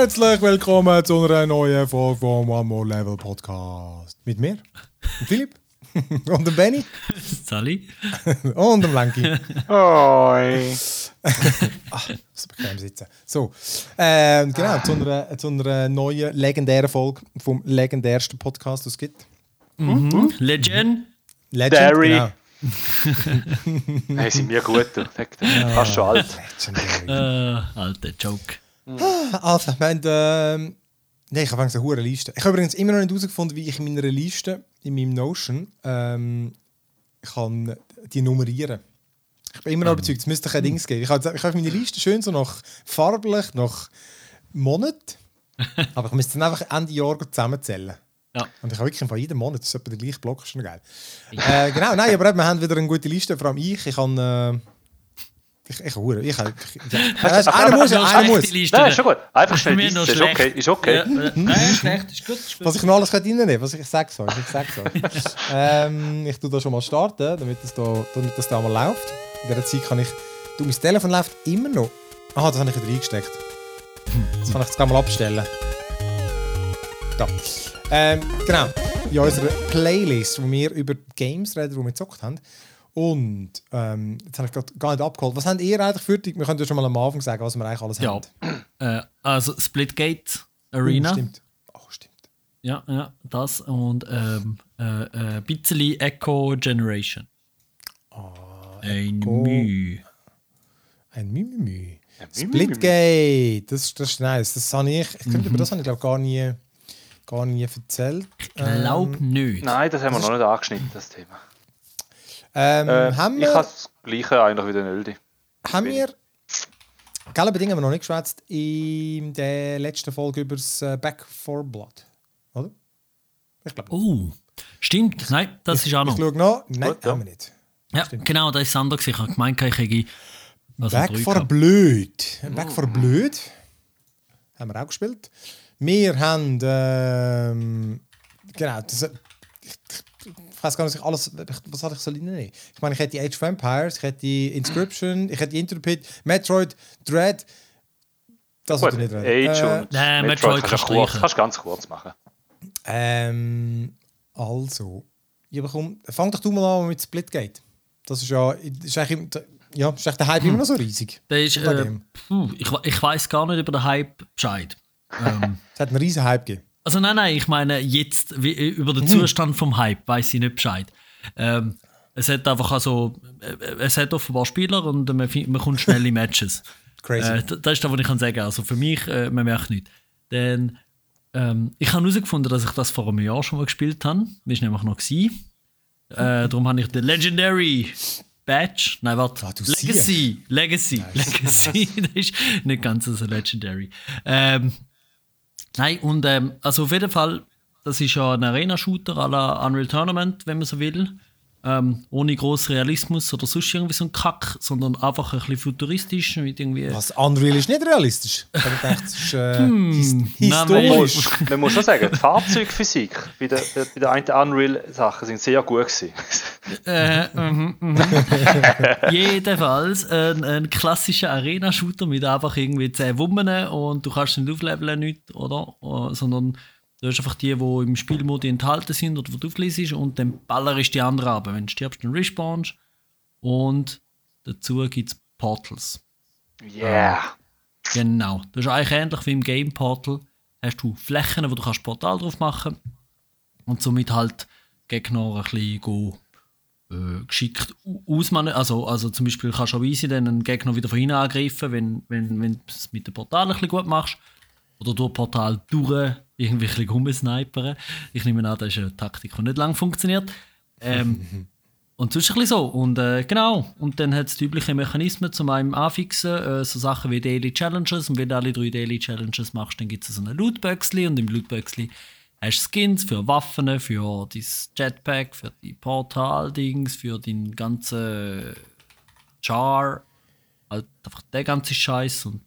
Herzlich willkommen zu einer neuen Folge vom One More Level Podcast. Mit mir, dem Philipp und dem Benny Sally. und dem Lenki. Hoi. Ach, so bequem sitzen. So, ähm, genau, zu einer, zu einer neuen legendären Folge vom legendärsten Podcast, den es gibt. Mhm. Legend. Legend, Dairy. genau. Hey, sind wir gut, du. Dir. Fast schon alt. Legendary. Äh, alter Joke. Also, wir haben, ähm, nee, ich habe eine hohe Liste. Ich habe übrigens immer noch nicht herausgefunden, wie ich in meiner Liste, in meinem Notion, ähm, kann die nummerieren. Ich bin immer noch überzeugt, es müsste kein Dings geben. Ich habe, ich habe meine Liste schön so nach farblich, nach Monat. Aber ich müsste dann einfach Ende Jahr zusammenzählen. Ja. Und ich habe wirklich von jedem Monat, das ist etwa der gleiche Block, ist schon geil. äh, genau, nein, aber wir haben wieder eine gute Liste, vor allem ich. Ich kann. Ich, ich, hure, ich, ich, weißt, einer muss, einer muss. Nein, ist schon gut. Einfach schnell Liste. Ist okay. Ist okay. Ja, äh, Nein, schlecht, ist gut. Ist gut. Was ich noch alles reinnehmen was ich sag's euch, ich sag's euch. ähm, ich tue da schon mal starten, damit das da, damit das da mal läuft. In dieser Zeit kann ich, du, mein Telefon läuft immer noch. Aha, das habe ich wieder eingesteckt. Das kann ich jetzt gleich mal abstellen. Da. Ähm, genau. In unserer Playlist, wo wir über Games reden, die wir gezockt haben. Und ähm, jetzt habe ich gerade gar nicht abgeholt. Was habt ihr eigentlich für die? Wir können ja schon mal am Anfang sagen, was wir eigentlich alles Ja. haben. Äh, also Splitgate Arena. Oh, stimmt. Oh, stimmt. Ja, ja, das und ähm, äh, äh, ein bisschen Echo Generation. Ein Echo. Mühe. Ein Mimimi. Mimimi. Splitgate, das, das ist nice. Das habe ich, ich könnte, über das habe ich glaube gar nie, gar nie erzählt. Glaub Ähm, nicht. Nein, das haben wir noch nicht angeschnitten, das Thema. Ähm, Äh, haben ich habe das Gleiche eigentlich wie der Nöldi. haben wir, gell, Bedingungen haben wir noch nicht geschwätzt in der letzten Folge über das äh, Back for Blood, oder? Ich glaube. Oh, stimmt. Nein, das ist auch Ich noch. schaue noch. Nein, Gut, ja. haben wir nicht. Ja, genau, das ist das andere. Ich habe gemeint, ich hätte was Back for gehabt. Blöd. Back for Blöd. Haben wir auch gespielt. Wir haben. Ähm, genau. Das, ich, ich weiß gar nicht, was ich alles. Was hatte ich so nehmen? Ich meine, ich hätte die Age of Empires, ich hätte die Inscription, ich hätte die Interpret, Metroid, Dread. Das Gut, nicht reden. Age Äh, und Nein, Metroid Metroid kannst du kurz, kannst ganz kurz machen. Ähm, also, ich bekomme, fang doch du mal an mit Splitgate. Das ist ja, ist eigentlich, ja, ist eigentlich der Hype immer noch so riesig. Der ist, äh, ich, ich weiß gar nicht über den Hype Bescheid. Ähm, Es hat einen riesen Hype gegeben. Also nein, nein, ich meine jetzt wie, über den Zustand vom Hype weiß ich nicht Bescheid. Ähm, es hat einfach also, äh, es hat offenbar Spieler und man, fi- man kommt schnell in Matches. Crazy. Äh, das ist das, was ich kann sagen. Also für mich, äh, man merkt nicht. Denn ähm, ich habe herausgefunden, dass ich das vor einem Jahr schon mal gespielt habe. Das war nämlich noch. Gewesen. Äh, darum habe ich den Legendary Badge. Nein, warte. Ah, du Legacy. Legacy. Legacy. das ist nicht ganz so Legendary. Ähm, nein, und ähm, also auf jeden Fall, das ist ja ein Arena-Shooter à la Unreal Tournament, wenn man so will. Ähm, ohne großen Realismus oder sonst irgendwie so ein Kack, sondern einfach ein bisschen futuristisch mit irgendwie. Was Unreal ist nicht realistisch. Ich gedacht, es ist äh, Hm, his nein, historisch. Man muss schon sagen, die Fahrzeugphysik bei der, bei bei der einen Unreal-Sachen sind sehr gut gewesen. Äh, mhm, mhm. Jedenfalls ein, ein klassischer Arena-Shooter mit einfach irgendwie 10 Wummen und du kannst nicht aufleveln, nicht, oder? Äh, Sondern du hast einfach die, die im Spielmodi enthalten sind oder wo du auflesest und dann ballerst die anderen ab. Wenn du stirbst, dann respawnst und dazu gibt es Portals. Yeah. Genau. Das ist eigentlich ähnlich wie im Game Portal. Hast du Flächen, wo du kannst Portal drauf machen und somit halt Gegner ein bisschen go, äh, geschickt ausmachen. Also, also zum Beispiel kannst du auch easy dann einen Gegner wieder von hinten angreifen, wenn, wenn, wenn du es mit dem Portal ein bisschen gut machst. Oder durch Portal durch irgendwie ein bisschen rumsnipern. Ich nehme an, das ist eine Taktik, die nicht lange funktioniert. Ähm, und sonst ein bisschen so. Und äh, genau. Und dann hat es die üblichen Mechanismen zum einen anfixen, äh, so Sachen wie Daily Challenges. Und wenn du alle drei Daily Challenges machst, dann gibt es so ein Lootboxli. Und im Lootboxli hast du Skins für Waffen, für dein Jetpack, für die Portal-Dings, für deinen ganzen Char. Halt einfach der ganze Scheiß und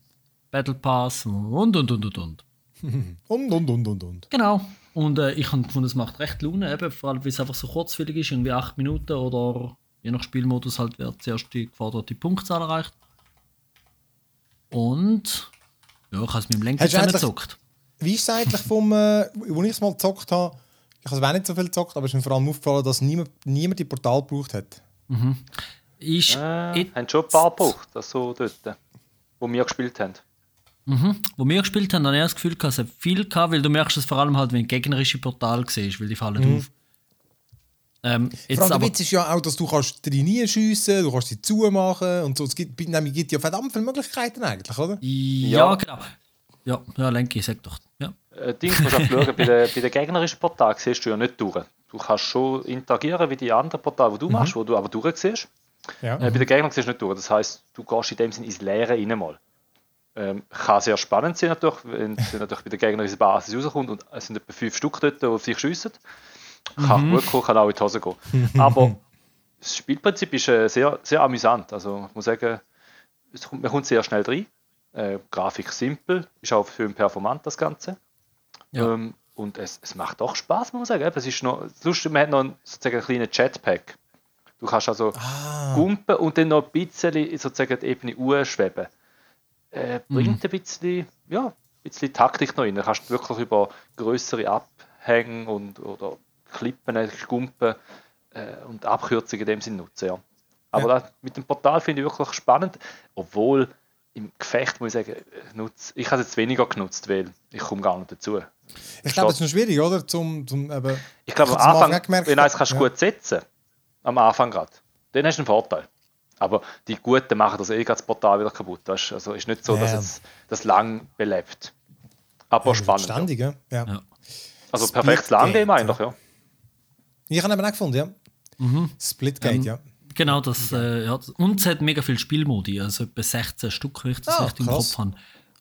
Battle Pass und und und und und. Und, und, und, und, und. Genau. Und äh, ich habe gefunden, es macht recht Laune, eben, vor allem, weil es einfach so kurzwillig ist, irgendwie 8 Minuten oder je nach Spielmodus halt wird zuerst die geforderte Punktzahl erreicht. Und Ja, ich habe es mit dem Lenker zusammengezockt. Wie ist es eigentlich vom, äh, wo ich es mal gezockt habe? Ich habe es auch nicht so viel gezockt, aber es ist mir vor allem aufgefallen, dass niemand, niemand die Portal gebraucht hat. Ist, Äh, haben schon ein paar gebraucht, das so dort, wo wir gespielt haben. Wo wir gespielt haben, habe ich das Gefühl, gehabt, es hat viel gehabt, weil du merkst es vor allem halt, wenn du gegnerische Portal siehst, weil die fallen auf. Ähm, jetzt allem aber, der Witz ist ja auch, dass du kannst drin schiessen, du kannst sie zumachen und so. Es gibt, nämlich gibt ja verdammt viele Möglichkeiten eigentlich, oder? ja, Ja. genau. Ja, ja, Lenki, sag doch. Ja. Äh, Dings musst du auch schauen, bei den, bei den gegnerischen Portalen siehst du ja nicht durch. Du kannst schon interagieren wie die anderen Portale, die du machst, wo du aber durch siehst. Ja. Äh, bei den Gegnern siehst du nicht durch. Das heisst, du gehst in dem Sinne ins Leere rein mal. Ähm, kann sehr spannend sein natürlich, wenn wenn natürlich bei den Gegnern unsere Basis rauskommt und es sind etwa fünf Stück dort, die auf dich schiessen. Kann gut kommen, kann auch in die Hose gehen. Aber das Spielprinzip ist äh, sehr, sehr amüsant. Also ich muss sagen, kommt, man kommt sehr schnell rein. Äh, Grafik simpel, ist auch schön performant das Ganze. Ja. Ähm, und es, es macht auch Spaß, muss man sagen. Es ist noch, das Lustige, man hat noch einen, sozusagen einen kleinen Jetpack. Du kannst also Ah. gumpen und dann noch ein bisschen sozusagen die Ebene schweben. Äh, bringt ein bisschen, ja, ein bisschen Taktik noch rein. Du kannst wirklich über größere Abhänge und, oder Klippen, Gumpen äh, und Abkürzungen in dem Sinne nutzen. Ja. Aber Ja. Das, mit dem Portal finde ich wirklich spannend, obwohl im Gefecht muss ich sagen, ich nutze- ich habe es jetzt weniger genutzt, weil ich komme gar nicht dazu. Ich glaube, das ist noch schwierig, oder? Zum, zum, eben, Ich glaube, am Anfang, wenn du eins kannst ja. gut setzen am Anfang gerade, dann hast du einen Vorteil. Aber die Guten machen das eh das Portal wieder kaputt. Weißt? Also ist nicht so, dass Ja. es das lang belebt. Aber spannend. Ja. Ständig, ja. ja. Ja. Also Split perfektes Landgame Gate, eigentlich, ja. Ich habe eben auch gefunden, ja. Mhm. Splitgate, Ähm, ja. Genau, das, äh, ja, und es hat mega viele Spielmodi, also etwa 16 Stück, wenn ich das Ah, richtig im. Kopf habe.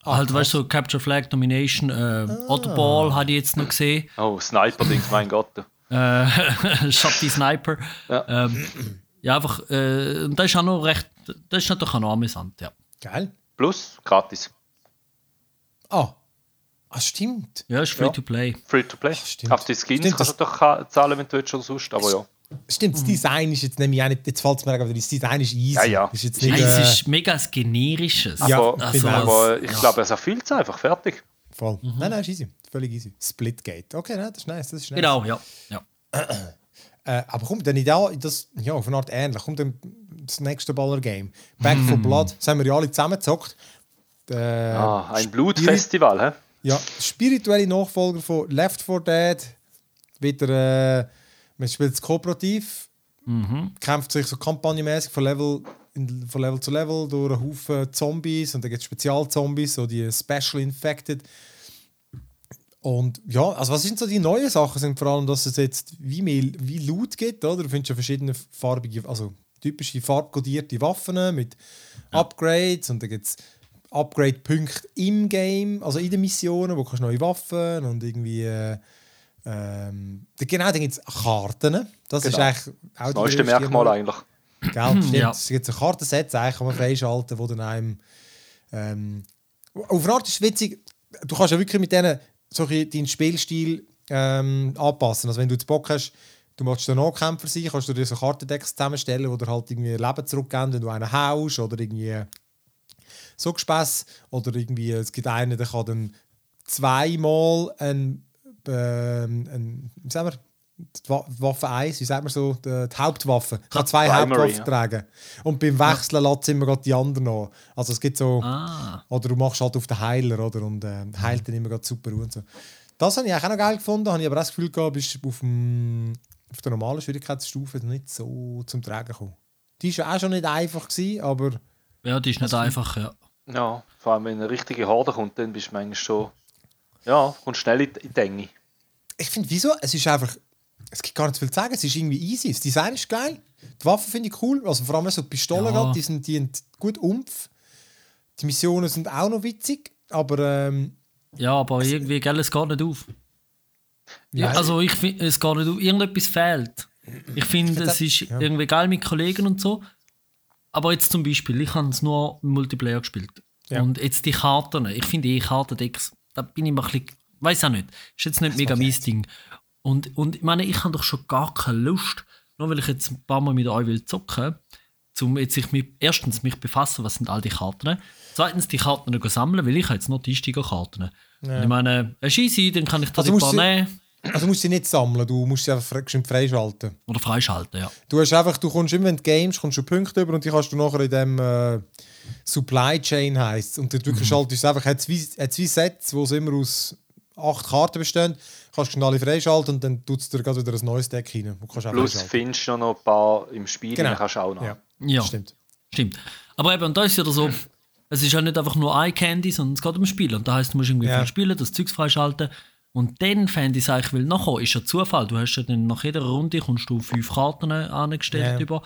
Ah, halt, weißt du, so Capture Flag, Domination, äh, Oddball hatte ich jetzt noch gesehen, Oh, Sniper-Dings, mein Gott. äh, Shotty Sniper. Ja. Ähm, ja, einfach, äh, und das ist auch noch recht, das ist natürlich auch noch amüsant, ja. Geil. Plus, gratis. Ah. Ah, stimmt. Ja, ist free Ja. to play. Free to play. stimmt. Auf die Skins Stimmt, kannst du doch zahlen, wenn du willst oder sonst, aber ja. Stimmt, das Design ist jetzt nämlich auch nicht, jetzt fällt es mir aber das Design ist easy. Ja, ja. Ist jetzt nicht, Nein, es äh, ist mega generisches. Ja, aber, also, aber ich ja. glaube, es erfüllt es einfach, fertig. voll. Nein, nein, ist easy. Völlig easy. Splitgate. Okay, nein, das ist nice. Das ist nice. Genau, ja. ja. Äh, aber kommt dann ideal, das, ja, auf eine Art ähnlich, kommt dann das nächste Baller-Game. Back for Blood, das haben wir ja alle zusammengezockt. Äh, Ah, ein Blutfestival, hä? Ja, spirituelle Nachfolger von Left 4 Dead. Wieder, äh, man spielt es kooperativ, kämpft sich so kampagnenmäßig von Level, in, von Level zu Level durch einen Haufen Zombies und dann gibt es Spezialzombies, so die Special Infected. Und ja, also was sind so die neuen Sachen? Sind vor allem, dass es jetzt wie mehr wie Loot gibt, oder? Du findest ja verschiedene farbige, also typische farbkodierte Waffen mit Upgrades und dann gibt es Upgrade-Punkte im Game, also in den Missionen, wo kannst du neue Waffen und irgendwie äh, ähm, genau, dann gibt es Karten. Das ist Genau. eigentlich auch Das neueste Merkmal eigentlich. Gell, stimmt. Ja. Es gibt so Kartensets, eigentlich kann man freischalten, wo dann einem. Ähm, auf eine Art ist es witzig, du kannst ja wirklich mit denen so deinen Spielstil ähm, anpassen. Also wenn du Bock hast, du möchtest ein Nahkämpfer sein, kannst du dir so Kartendecks zusammenstellen, wo dir halt irgendwie Leben zurückgeben, wenn du einen haust oder irgendwie so Gespäss. Oder irgendwie, es gibt einen, der kann dann zweimal ein, ähm, ein wie sagen wir, die Wa- Waffe 1, wie sagt man so, die, die Hauptwaffe, kann zwei Primary, Hauptwaffen tragen. Und beim Wechseln lässt es immer gerade die anderen noch. Also es gibt so, Ah. oder du machst halt auf den Heiler, oder, und äh, heilt dann immer gerade super und so. Das habe ich eigentlich auch noch geil gefunden, habe ich aber auch das Gefühl gehabt, bist auf, dem, auf der normalen Schwierigkeitsstufe nicht so zum Tragen gekommen. Die war ja auch schon nicht einfach, gewesen, aber Ja, die ist nicht einfach, ja. Ja, vor allem wenn eine richtige Horde kommt, dann bist du manchmal schon. Ja, kommst schnell in die in die Enge. ich finde, wieso? Es ist einfach. Es gibt gar nicht viel zu sagen. Es ist irgendwie easy. Das Design ist geil. Die Waffen finde ich cool. Also vor allem so die Pistolen, Ja. grad, die, sind, die gut Umf. Die Missionen sind auch noch witzig. Aber ähm, Ja, aber irgendwie, gell, es geht nicht auf. Ja, also ich finde, es geht nicht auf. Irgendetwas fehlt. Ich finde, find es ist ja. irgendwie geil mit Kollegen und so. Aber jetzt zum Beispiel, ich habe es nur im Multiplayer gespielt. Ja. Und jetzt die Karten, ich finde eh Kartendecks, da bin ich mal ein bisschen, weiß auch nicht, ist jetzt nicht mega mein Ding. Und, und ich meine, ich habe doch schon gar keine Lust, nur weil ich jetzt ein paar Mal mit euch will zocken, zum jetzt sich mit, erstens mich befassen, was sind all die Karten, zweitens die Karten sammeln, weil ich habe jetzt noch die Einsteigerkarten. Ja. Ich meine, eine Scheisse, dann kann ich da also die paar nehmen. Also musst du sie nicht sammeln, du musst sie einfach freischalten. Oder freischalten, ja. Du hast einfach, du kommst immer, wenn du games, kommst du Punkte über und die kannst du nachher in dem äh, Supply Chain heisst und dort wirklich mhm. schaltest du einfach, hat zwei, hat zwei Sets, wo es immer aus acht Karten bestehen, kannst du alle freischalten und dann tut es dir wieder ein neues Deck rein. Plus findest du noch ein paar im Spiel, genau. kannst du auch noch. Ja, ja. stimmt. Stimmt. Aber eben, und da ist ja so, es ist ja nicht einfach nur Eye Candy, sondern es geht um Spielen. Und da heißt, du musst irgendwie ja. spielen, das Zeugs freischalten. Und dann fände ich es eigentlich, weil nachher ist ja Zufall. Du hast ja dann nach jeder Runde kommst du fünf Karten angestellt yeah. über.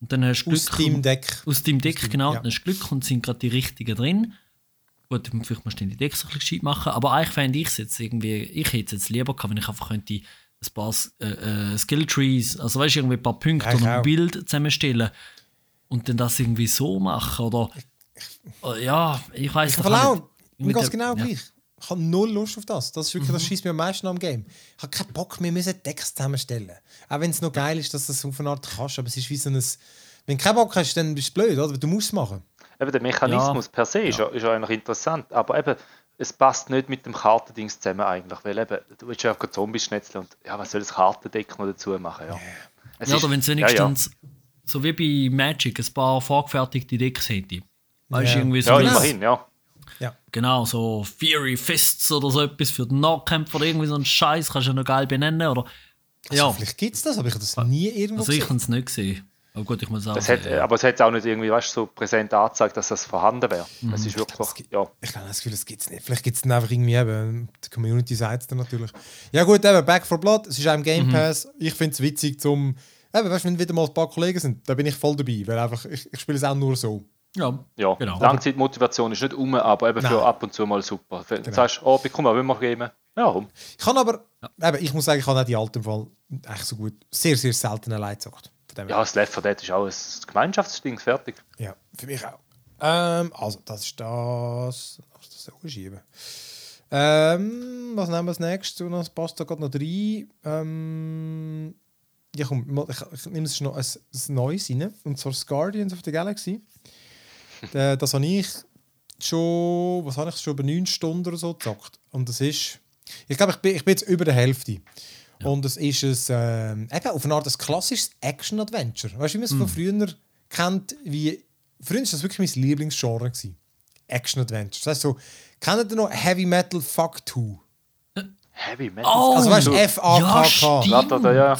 Und dann hast du Glück. Aus deinem Deck. Aus deinem Deck, aus dem, genau. Ja. Dann hast du Glück und sind gerade die richtigen drin. Gut, vielleicht musst du die Decks ein bisschen machen. Aber eigentlich fände ich es jetzt irgendwie, ich hätte es jetzt lieber gehabt, wenn ich einfach könnte ein paar äh, äh, Skill Trees, also weißt du, irgendwie ein paar Punkte oder ein Bild zusammenstellen und dann das irgendwie so machen. Oder. Äh, ja, ich weiß nicht. Mir geht es genau ja. gleich. Ich habe null Lust auf das. Das ist wirklich, mhm. das schießt mir am meisten am Game. Ich habe keinen Bock, wir müssen Text zusammenstellen. Auch wenn es noch geil ist, dass du das auf eine Art kannst, aber es ist wie so ein... Wenn du keinen Bock hast, dann bist du blöd, oder? Du musst es machen. Eben, der Mechanismus ja. per se ist, ja. ist ja eigentlich interessant, aber eben, es passt nicht mit dem Kartendings zusammen eigentlich, weil eben, du willst ja auch Zombies schnetzeln und ja, was soll das Kartendeck noch dazu machen, ja. Yeah. Ja, oder wenn es wenigstens, so wie bei Magic, ein paar vorgefertigte Decks hätte. Weißt du, irgendwie so... Ja, immerhin, ja. Ja. Genau, so Fury Fists oder so etwas für den Nahkämpfer oder irgendwie so ein Scheiß, kannst du ja noch geil benennen. Oder, also ja. Vielleicht gibt es das, aber ich habe das nie irgendwo also gesehen. Also ich habe es nicht gesehen. Aber gut, ich muss sagen. Hat, ja. Aber es hat auch nicht irgendwie, weißt so präsent angezeigt, dass das vorhanden wäre. Mhm. Es ist wirklich, ich glaube, ja. Ich habe das Gefühl, das gibt es nicht. Vielleicht gibt es dann einfach irgendwie eben, die Community sagt es dann natürlich. Ja gut, eben, Back for Blood, es ist auch im Game mhm. Pass. Mhm. Ich finde es witzig zum, eben, weißt, wenn wieder mal ein paar Kollegen sind, da bin ich voll dabei, weil einfach, ich, ich spiele es auch nur so. Ja, ja. Genau. Langzeitmotivation ist nicht um, aber eben Nein. für ab und zu mal super. Wenn genau. du sagst, oh, mal, will mal geben. Ja, warum? Ich kann aber, ja. eben, ich muss sagen, ich habe auch die alten Fall echt so gut, sehr, sehr selten allein gezockt. Ja, das Left 4 Dead ist auch ein Gemeinschaftsding, fertig. Ja, für mich auch. Ähm, also, das ist das. Lass das so schieben. Ähm, was nehmen wir als nächstes? Und das passt da gerade noch rein. Ähm, ja, komm, ich, ich nehme es noch ein, ein neues rein. Und zwar das Guardians of the Galaxy. Äh, das habe ich schon, was habe ich schon über 9 Stunden oder so gezockt. Und das ist, ich glaube, ich bin, ich bin jetzt über der Hälfte. Ja. Und es ist ein, äh, eben auf eine Art ein klassisches Action-Adventure. Weißt du, wie man es mm. von früher kennt, wie, früher war das wirklich mein Lieblingsgenre. Action-Adventure. Das heißt so, kennt ihr noch Heavy Metal Fuck 2? Heavy Metal? Oh, also weißt du, F-A-K-K. Ja, ja.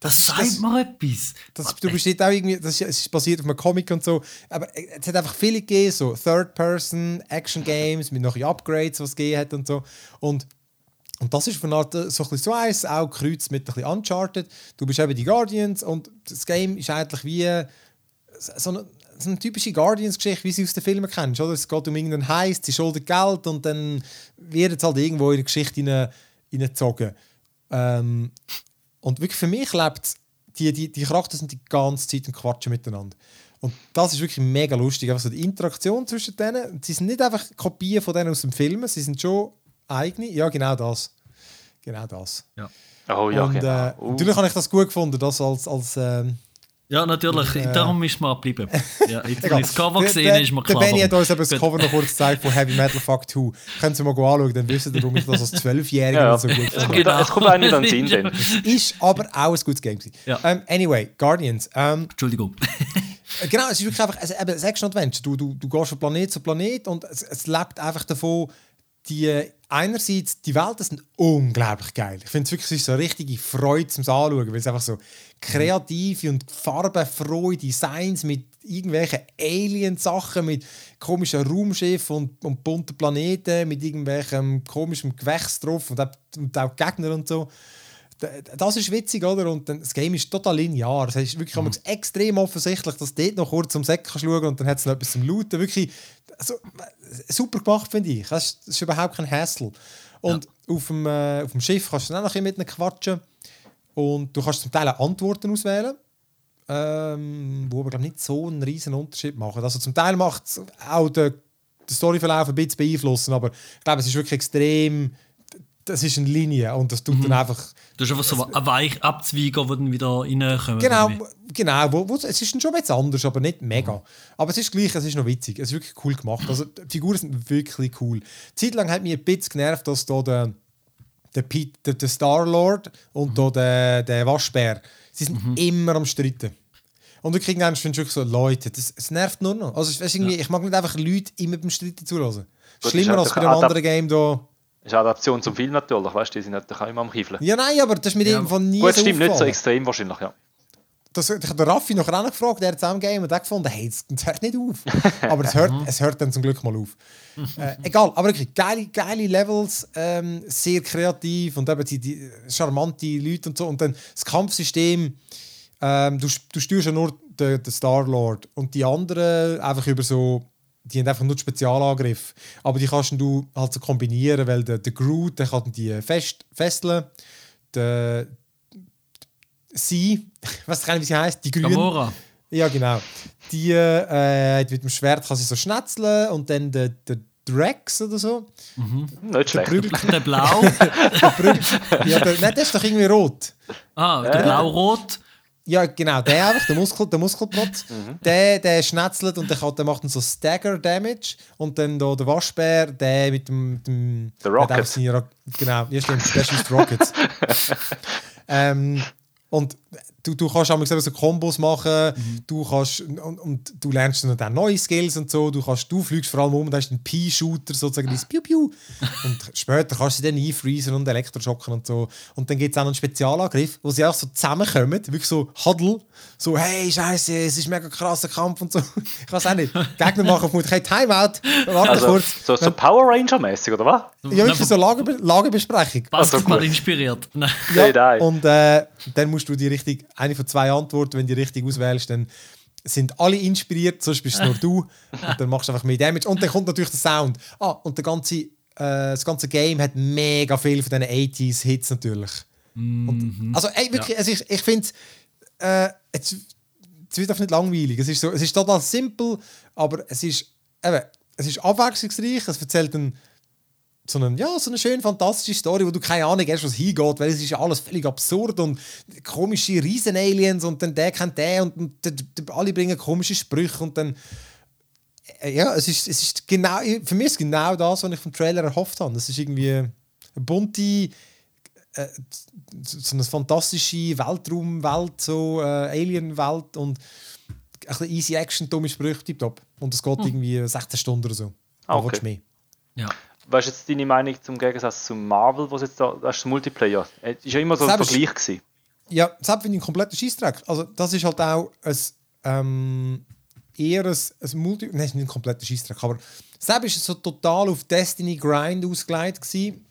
Das, sagt mir etwas. Das, du bist auch irgendwie, das ist, es ist basiert auf einem Comic und so. Aber es hat einfach viele gegeben, so Third-Person, Action-Games mit noch Upgrades, was es gegeben hat und so. Und, und das ist von Art so ein so eins, auch kreuzt mit ein bisschen Uncharted. Du bist eben die Guardians und das Game ist eigentlich wie so eine, so eine typische Guardians-Geschichte, wie sie aus den Filmen kennst. Oder? Es geht um irgendeinen Heist, sie schuldet Geld und dann wird es halt irgendwo in eine Geschichte hineingezogen. Ähm, und wirklich für mich lebt die, die, die Charakter sind die ganze Zeit und quatschen miteinander. Und das ist wirklich mega lustig. Einfach die Interaktion zwischen denen. Sie sind nicht einfach Kopien von denen aus dem Film, sie sind schon eigene. Ja, genau das. Genau das. Ja. Oh ja, und, genau. Äh, uh. Natürlich habe ich das gut gefunden, das als, als ähm, ja, natürlich. Äh, Darum ist man geblieben. Ja, ich das Cover gesehen ist mir klar. Der Benny hat uns eben das Cover noch kurz gezeigt von Heavy Metal Fuck 2. Können Sie mal anschauen, dann wissen Sie, warum ich das als Zwölfjähriger ja, so gut finde. Genau. Es kommt auch nicht an den Sinn. ist aber auch ein gutes Game. Ja. Um, ähm, anyway, Guardians. Um, ähm, Entschuldigung. genau, es ist wirklich einfach also, eben, ein Action-Adventure. Du, du, du gehst von Planet zu Planet und es, es lebt einfach davon, die einerseits, die Welten sind unglaublich geil. Ich finde es wirklich so eine richtige Freude zum Anschauen, weil es einfach so kreative und farbenfrohe Designs mit irgendwelchen Alien-Sachen, mit komischen Raumschiffen und, und bunten Planeten, mit irgendwelchem komischen Gewächs drauf und und auch Gegner und so. Das ist witzig, oder? Und das Game ist total linear. Es ist wirklich mhm. extrem offensichtlich, dass du dort noch kurz zum Säck schauen und dann hat es noch etwas zum Looten. Wirklich also, super gemacht, finde ich. Das ist, das ist, überhaupt kein Hassel. Und ja. auf, dem, äh, auf dem Schiff kannst du dann auch noch mit ihnen quatschen. Und du kannst zum Teil auch Antworten auswählen, ähm, wo aber glaub, nicht so einen riesen Unterschied machen. Also zum Teil macht es auch den, den Storyverlauf ein bisschen beeinflussen, aber ich glaube, es ist wirklich extrem das ist eine Linie und das tut Mhm. dann einfach. Du hast einfach so einen Weich Abzweiger, die dann wieder reinkommen. Genau, genau wo, wo, es ist dann schon jetzt anders, aber nicht mega. Aber es ist gleich, es ist noch witzig. Es ist wirklich cool gemacht. Also, die Figuren sind wirklich cool. Zeitlang hat mich ein bisschen genervt, dass da der, der, Pete, der, der Star-Lord und da der, der Waschbär, sie sind immer am Streiten. Und du kriegst du wirklich so, Leute, das, es nervt nur noch. Also, ist irgendwie, Ich mag nicht einfach Leute immer beim Streiten zulassen. Schlimmer als bei dem doch anderen Game da. Das ist eine Adaption zum Film natürlich, weißt du, die sind natürlich auch immer am Kiefeln. Ja, nein, aber das ist mir Ja. irgendwann nie Gut, so stimmt, nicht so aufgefallen. extrem wahrscheinlich, ja. Das, ich habe den Raffi noch auch gefragt, der hat es auch im Game und der gefunden, hey, es es hört nicht auf. Aber es hört, es hört dann zum Glück mal auf. äh, egal, aber wirklich geile, geile Levels, ähm, sehr kreativ und eben die, die charmante Leute und so. Und dann das Kampfsystem, ähm, du, du steuerst ja nur den, den Star-Lord und die anderen einfach über so, die haben einfach nur Spezialangriff. Aber die kannst du halt so kombinieren, weil der, der Groot, der kann die fest, fesseln, der sie, ich weiß gar nicht, wie sie heißt, die Grünen. Gamora. Ja, genau. Die äh, mit dem Schwert kann sie so schnetzeln und dann der, der Drex oder so. Nicht schlecht. Prügel- Der Blau. ja, der, nein, der ist doch irgendwie rot. Ah, der Blau-Rot. Ja, genau, der einfach, der, Muskel, der Muskelprotz. Der, der schnetzelt und der, kann, der macht dann so Stagger Damage. Und dann da der Waschbär, der mit dem. dem Der Rocket. seine Genau, ja, stimmt, der schießt Rockets. ähm, und du, du kannst auch so Kombos machen, du kannst und, und du lernst dann auch neue Skills und so. Du, kannst, du fliegst vor allem um und hast einen Pea-Shooter, sozusagen dieses Piu Piu. Und später kannst du sie dann einfriesen und elektroschocken und so. Und dann gibt es auch einen Spezialangriff, wo sie auch so zusammenkommen, wirklich so Huddle, so hey, scheiße, es ist ein mega krasser Kampf und so. Ich weiß auch nicht. Gegner machen auf hey, Timeout, warte Also, kurz. so, so Power Ranger-mäßig, oder was? ja, wirklich so Lagerbe Lagerbesprechung. Basketball gut. inspiriert. Nein. Ja, Nein, nein. und äh, dann musst du die richtig, eine von zwei Antworten, wenn du die richtig auswählst, dann sind alle inspiriert, sonst bist es nur du. Und dann machst du einfach mehr Damage. Und dann kommt natürlich der Sound. Ah, und der ganze, äh, das ganze Game hat mega viel von diesen 80s-Hits natürlich. Und, also, ey, wirklich, also ich, ich finde äh, es, es wird einfach nicht langweilig. Es ist, so, es ist total simpel, aber es ist, eben, es ist abwechslungsreich. Es erzählt einen so eine, ja, so eine schöne, fantastische Story, wo du keine Ahnung hast, was hingeht, weil es ist alles völlig absurd und komische Riesen-Aliens und dann der kennt der und, und d- d- alle bringen komische Sprüche und dann äh, ja, es ist, es ist genau, für mich ist genau das, was ich vom Trailer erhofft habe. Es ist irgendwie eine bunte, äh, so eine fantastische Weltraumwelt, so äh, Alien-Welt und ein bisschen easy Action, dumme Sprüche, tipptopp. Und es geht irgendwie 16 Stunden oder so. Ah, Was okay. du mehr? Ja. Was ist jetzt deine Meinung zum Gegensatz zum Marvel, was jetzt da, das ist Multiplayer? Es ist ja immer so ein Selbst- Vergleich gewesen. Ja, das finde ich ein kompletter Scheißdreck. Also, das ist halt auch ein, ähm, eher ein, ein Multi... Nein, es ist nicht ein kompletter Scheißdreck, aber selbst ist es so total auf Destiny Grind ausgelegt gewesen,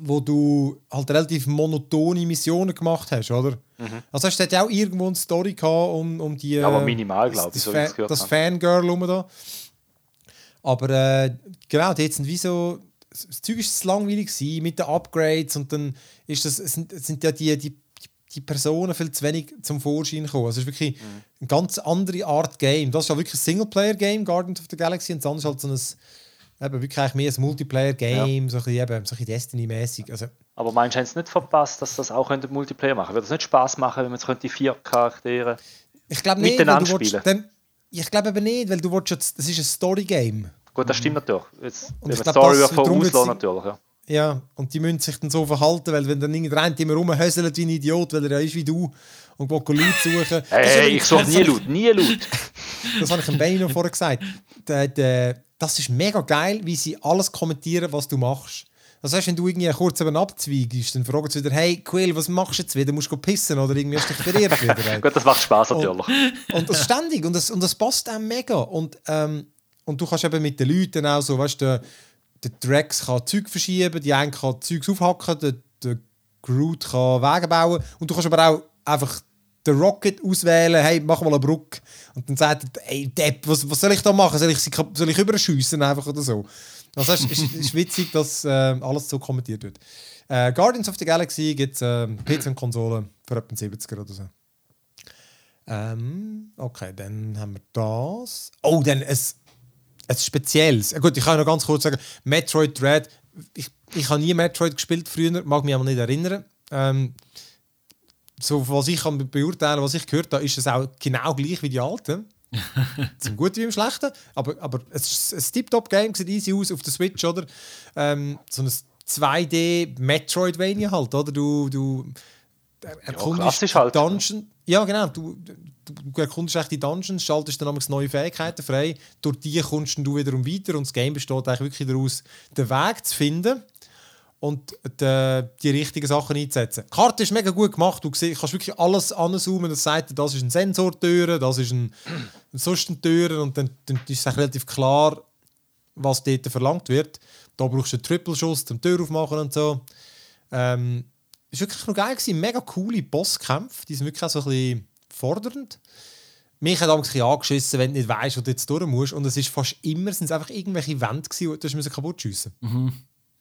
wo du halt relativ monotone Missionen gemacht hast, oder? Also hast du dort ja auch irgendwo eine Story gehabt um, um die... Mhm. Aber minimal, glaub ich, das, so wie ich das. Fangirl rum da. Aber äh, genau, die sind wie so... Das Zeug ist zu langweilig gewesen mit den Upgrades und dann ist das, sind, sind ja die, die, die Personen viel zu wenig zum Vorschein gekommen. Also es ist wirklich Mhm. eine ganz andere Art Game. Das ist ja wirklich ein Singleplayer-Game, Guardians of the Galaxy, und das andere ist halt so ein, eben wirklich eigentlich mehr ein Multiplayer-Game, so ein bisschen, eben, so ein bisschen Destiny-mäßig. Also, Aber meinst du, haben sie nicht verpasst, dass das auch Multiplayer machen? Würde das nicht Spaß machen, wenn man jetzt könnte vier Charaktere... ich glaube nicht, Miteinander du willst, spielen. dann, ich glaube eben nicht, weil du willst jetzt, das ist ein Story-Game. Gut, das stimmt natürlich. Jetzt, Und ich man glaub, Story das- darum die- natürlich. Ja. Ja, und die müssen sich dann so verhalten, weil wenn dann irgendjemand immer rumhöselt wie ein Idiot, weil er ja ist wie du und will Leute suchen. Ist Hey, hey, ich suche nie laut, nie laut. Das habe ich dem Benny noch vorher gesagt. Das ist mega geil, wie sie alles kommentieren, was du machst. Das heißt, wenn du irgendwie kurz eben abzweigst, dann fragen sie wieder, hey Quill, was machst du jetzt wieder? Musst du pissen oder irgendwie hast du dich verirrt wieder? ey? Gut, das macht Spaß natürlich. Und das ständig. Und das, und das passt auch mega. Und, ähm, und du kannst eben mit den Leuten auch so, weißt du, der, Drex kann Zeug verschieben, die eine kann Zeug aufhacken, der, der Groot kann Wege bauen. Und du kannst aber auch einfach den Rocket auswählen, hey, mach mal eine Brücke. Und dann sagt er, hey Depp, was, was soll ich da machen? Soll ich, soll ich überschiessen einfach oder so? Also es ist, ist, witzig, dass äh, alles so kommentiert wird. Äh, Guardians of the Galaxy gibt es äh, PC und Konsolen für etwa 70er oder so. Ähm, okay, dann haben wir das. Oh, dann ein, ein spezielles. Äh, Gut, ich kann noch ganz kurz sagen, Metroid Dread ich, ich habe nie Metroid gespielt früher, mag mich aber nicht erinnern. Ähm, so, was ich kann beurteilen was ich gehört habe, ist es auch genau gleich wie die alten. Zum Guten wie im Schlechten. Aber, aber es ist ein Tip-Top-Game, sieht easy aus auf der Switch, oder? Ähm, so ein 2D-Metroidvania halt, oder? Du, du erkundest klassisch halt. Dungeon. Ja, genau. Du, du, du erkundest echt die Dungeons, schaltest dann neue Fähigkeiten frei. Durch die kommst du wiederum weiter und das Game besteht eigentlich wirklich daraus, den Weg zu finden und die, die richtigen Sachen einzusetzen. Die Karte ist mega gut gemacht. Du siehst, kannst wirklich alles anzoomen. Das sagt, das ist ein Sensortür, das ist ein, ein sonst eine Tür und dann, dann ist es relativ klar, was dort verlangt wird. Da brauchst du einen Triple-Schuss zum Tür aufmachen und so. Ähm, ist wirklich noch geil gewesen. Mega coole Bosskämpfe. Die sind wirklich auch so ein bisschen fordernd. Mich hat damals ein bisschen angeschissen, wenn du nicht weißt, wo du jetzt durch musst. Und es ist fast immer sind es einfach irgendwelche Wände gewesen, die du kaputt schiessen mhm.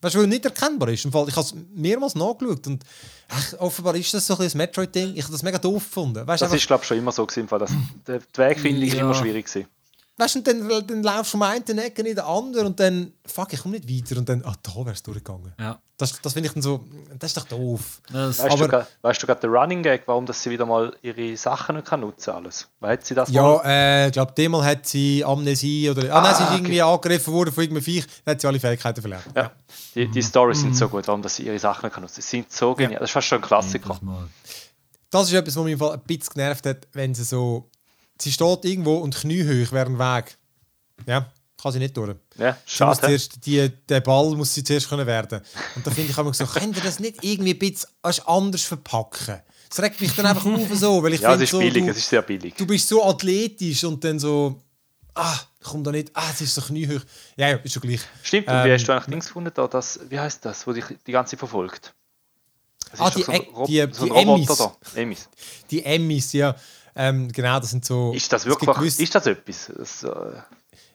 Weißt du, weil nicht erkennbar ist. Im Fall, ich habe es mehrmals nachgeschaut und ach, offenbar ist das so ein, ein Metroid-Ding. Ich habe das mega doof gefunden. Weißt, das einfach, ist, glaube ich, schon immer so gewesen, dass die Wegfindung ja. immer schwierig war. Weißt du, und dann, dann laufst du vom einen Ecke in der anderen und dann, fuck, ich komme nicht weiter und dann, ah, da wäre es durchgegangen. Ja. Das, das finde ich dann so, das ist doch doof. Das weißt, Aber, du, weißt du gerade den Running Gag, warum dass sie wieder mal ihre Sachen nicht kann nutzen alles? Hat sie das Ja, äh, ich glaube, demal hat sie Amnesie oder, ah, ah nein, sie ist okay. irgendwie angegriffen worden von irgendeinem Viech, dann hat sie alle Fähigkeiten verlernt. Ja, ja. die, die Storys mhm. sind so gut, warum dass sie ihre Sachen nicht kann nutzen. Sie sind so genial, ja. das ist fast schon ein Klassiker. Das ist etwas, was mich ein bisschen genervt hat, wenn sie so, sie steht irgendwo und kniehöch wäre ein Weg. Ja, kann sie nicht durch. Ja, schade. Zuerst, die, der Ball muss sie zuerst können werden. Und da finde ich immer so, könnt ihr das nicht irgendwie ein bisschen anders verpacken? Das regt mich dann einfach auf so, weil ich ja, finde es ist so, billig, du, es ist sehr billig. Du bist so athletisch und dann so, ah, komm da nicht, ah, es ist so kniehoch. Ja, ja, ist schon gleich. Stimmt, und ähm, wie hast du eigentlich Dings gefunden, da, das, wie heißt das, wo dich die ganze Zeit verfolgt? Das ah, die, so ein, die, so die Emmis. Da. Emmis. Die Emmis, ja. Ähm, genau, das sind so... Ist das wirklich, ist das etwas? Das, äh,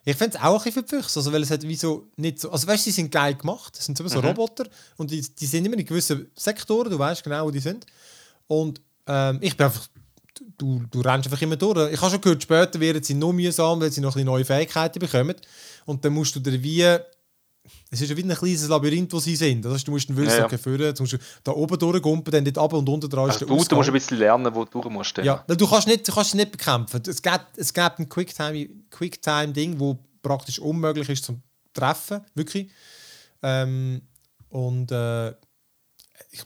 ich finde es auch ein bisschen verpflichtet, also weil es hat wie so nicht so, also weißt du, sie sind geil gemacht, das sind so mhm. Roboter und die, die sind immer in gewissen Sektoren, du weißt genau, wo die sind. Und ähm, ich bin einfach, du, du rennst einfach immer durch. Ich habe schon gehört, später werden sie noch mühsam, weil sie noch ein neue Fähigkeiten bekommen und dann musst du dir wie es ist ja wie ein kleines Labyrinth, wo sie sind. Das heißt, du musst den Wühlsack ja, ja. führen, du musst da oben durchgumpen, dann dort ab und unten dran also ist der du, du musst ein bisschen lernen, wo du durch musst. Ja, du kannst, nicht, du kannst nicht bekämpfen. Es gibt, es gibt ein Quicktime-Ding, Quick wo praktisch unmöglich ist zum Treffen, wirklich. Ähm, und, äh, ich,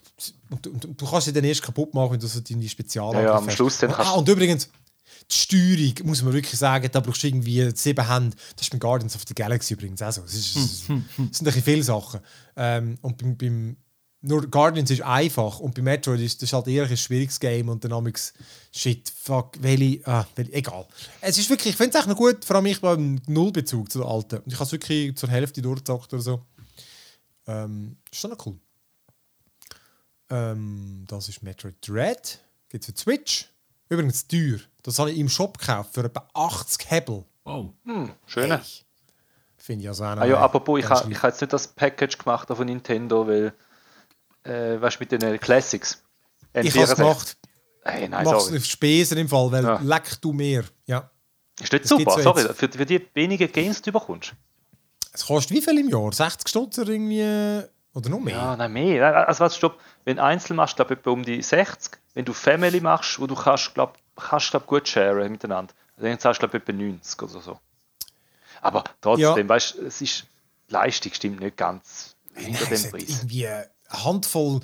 und, und, und, du kannst sie dann erst kaputt machen, wenn du so deine Spezialangriff ja, ja, am Schluss dann ah, und übrigens, die Steuerung, muss man wirklich sagen, da brauchst du irgendwie sieben Hände. Das ist beim Guardians of the Galaxy übrigens auch so. Es, ist, es sind ein bisschen viele Sachen. Ähm, und beim, beim, nur Guardians ist einfach und bei Metroid ist das halt eher ein schwieriges Game und dann habe ich shit, fuck, welche, ah, welche, egal. Es ist wirklich, ich finde es echt noch gut, vor allem ich beim Nullbezug zu den alten. Und ich habe es wirklich zur Hälfte durchgezockt oder so. Ähm, ist schon noch cool. Ähm, das ist Metroid Dread. Gibt es für Switch. Übrigens teuer. Das habe ich im Shop gekauft für etwa 80 Hebel. Wow. Hm, schön. Hey. Finde ich also auch ah, ja, apropos, ich habe ha jetzt nicht das Package gemacht von Nintendo, weil, äh, weißt du, mit den Classics. N64. Ich habe es gemacht. Hey, nein, Mach's sorry. Spesen im Fall, weil ja. leck du mehr. Ja. Ist das, das super, so sorry, für, für die wenigen Games, die du bekommst. Es kostet wie viel im Jahr? 60 Stunden irgendwie? Oder noch mehr? Ja, nein, mehr. Also, was, stopp. Wenn du Einzel machst, glaube ich, um die 60. Wenn du Family machst, wo du kannst, glaube kannst, glaub, gut sharen miteinander. Also, dann zahlst du, glaube ich, etwa 90 oder so. Aber trotzdem, ja. weißt du, es ist, Leistung stimmt nicht ganz hinter dem Preis. Irgendwie eine Handvoll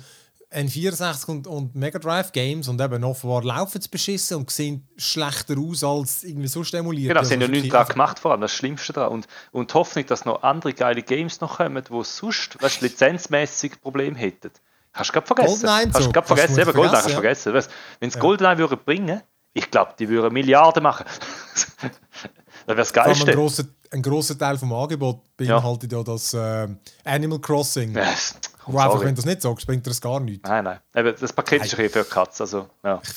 N64 und, und Mega Drive Games und eben offenbar laufen es beschissen und sehen schlechter aus als irgendwie so stimuliert. Genau, sie haben ja nichts daran gemacht, vor allem das Schlimmste daran. Und, und die Hoffnung, dass noch andere geile Games noch kommen, die sonst weißt, lizenzmäßig Probleme hätten. Hast du gerade vergessen? Goldeneye Hast du gerade vergessen? Eben, Goldeneye hast du vergessen. Weißt, wenn es ja. Goldeneye würden bringen, ich glaube, die würden Milliarden machen. das wäre das Geilste. Ein grosser, ein grosser Teil vom Angebot beinhaltet ja, ja das äh, Animal Crossing. Yes. Wo einfach, wenn du das nicht sagst, bringt dir das gar nichts. Nein, nein. Eben, das Paket nein. ist ein für Katz. Also, ja. Ich,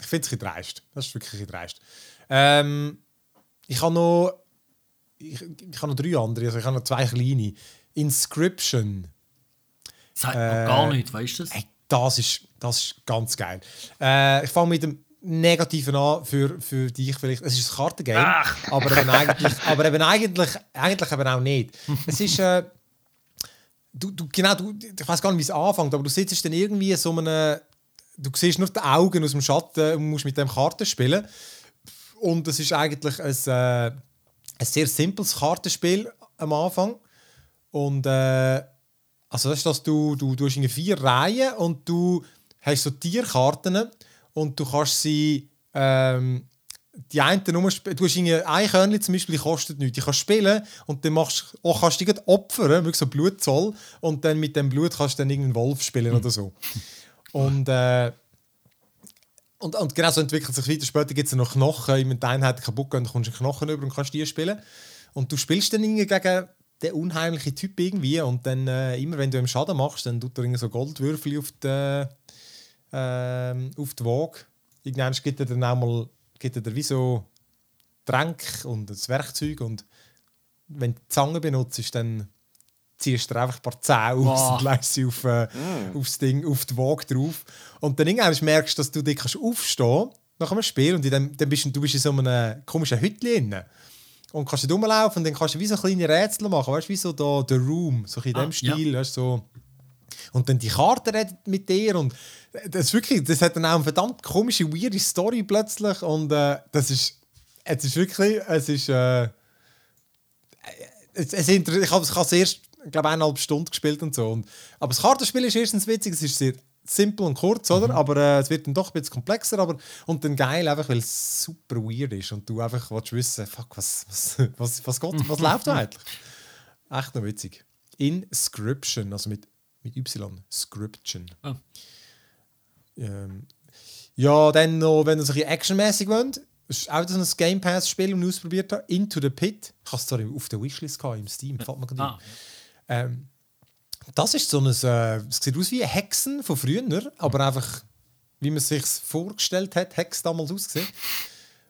ich finde es ein dreist. Das ist wirklich ein dreist. Ähm, ich habe noch, ich, ich habe noch drei andere. Also ich habe noch zwei kleine. Inscription. Sagt äh, gar nicht, weißt du das? Hey, das ist, das ist ganz geil. Äh, ich fange mit dem Negativen an für, für dich vielleicht. Es ist ein Kartengame, aber eben eigentlich, aber eben eigentlich, eigentlich eben auch nicht. Es ist, äh, du, du, genau, du, ich weiß gar nicht, wie es anfängt, aber du sitzt dann irgendwie so einem, du siehst nur die Augen aus dem Schatten und musst mit dem Karten spielen. Und es ist eigentlich ein, äh, ein sehr simples Kartenspiel am Anfang. Und äh, also das ist, dass du, du, du hast vier Reihen und du hast so Tierkarten und du kannst sie ähm, die einen nur du hast ein Körnchen zum Beispiel, die kostet nichts. Die kannst spielen und dann machst, oh, kannst du dich opfern, wirklich so Blutzoll und dann mit dem Blut kannst du dann irgendeinen Wolf spielen oder so. Und, äh, und, und genau so entwickelt sich weiter. Später gibt es noch Knochen, wenn die Einheit kaputt gehen, dann kommst du Knochen über und kannst die spielen. Und du spielst dann irgendwie gegen den unheimlichen Typ irgendwie und dann äh, immer, wenn du ihm Schaden machst, dann tut er so Goldwürfel auf die, äh, auf die Waage. Irgendwann gibt er dann auch mal gibt er wie so Tränk und das Werkzeug und wenn du die Zange benutzt, dann ziehst du einfach ein paar Zähne aus wow. und lässt sie auf, äh, mm. aufs Ding, auf die Waage drauf. Und dann irgendwann merkst du, dass du dich kannst aufstehen nach einem Spiel und dann, dann bist du, du bist in so einem komischen Hütchen und kannst du rumlaufen und dann kannst du wie so kleine Rätsel machen, weißt du, wie so da The Room, so in ah, dem Stil, ja. weißt, so und dann die Karte redet mit dir und das ist wirklich, das hat dann auch eine verdammt komische, weirde Story plötzlich und äh, das ist, es ist wirklich, es ist, äh, es, es ich habe es erst, glaube eineinhalb Stunden gespielt und so. Und, aber das Kartenspiel ist erstens witzig, es ist sehr simpel und kurz, oder? Mhm. Aber äh, es wird dann doch ein bisschen komplexer, aber und dann geil, einfach weil es super weird ist und du einfach willst wissen, fuck, was, was, was, was, geht, was läuft da eigentlich? Echt noch witzig. Inscription, also mit mit Y. Scription. Oh. Ähm, ja, dann noch, wenn ihr es ein bisschen actionmäßig wollt, ist auch so ein Game Pass-Spiel, das ich ausprobiert habe. Into the Pit. Ich habe es zwar auf der Wishlist gehabt, im Steam, mir gerade ah, ähm, Das ist so ein. Äh, es sieht aus wie Hexen von früher, aber einfach, wie man es sich vorgestellt hat, Hex damals ausgesehen.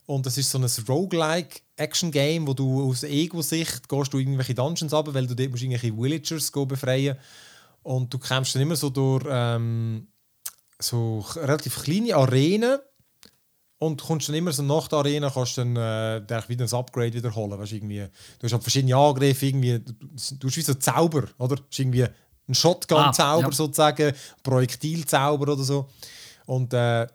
Und das ist so ein Roguelike Action-Game, wo du aus Ego-Sicht gehst du irgendwelche Dungeons ab, weil du dort musst irgendwelche Villagers befreien musst und du kämpfst dann immer so durch ähm, so relativ kleine Arenen und kommst dann immer so nach der Arena kannst dann äh, wieder ein Upgrade wiederholen. Weißt, irgendwie, du hast halt verschiedene Angriffe, irgendwie, du, hast wie so Zauber, oder? Du hast irgendwie ein Shotgun-Zauber ah, ja. sozusagen, Projektilzauber oder so. Und äh,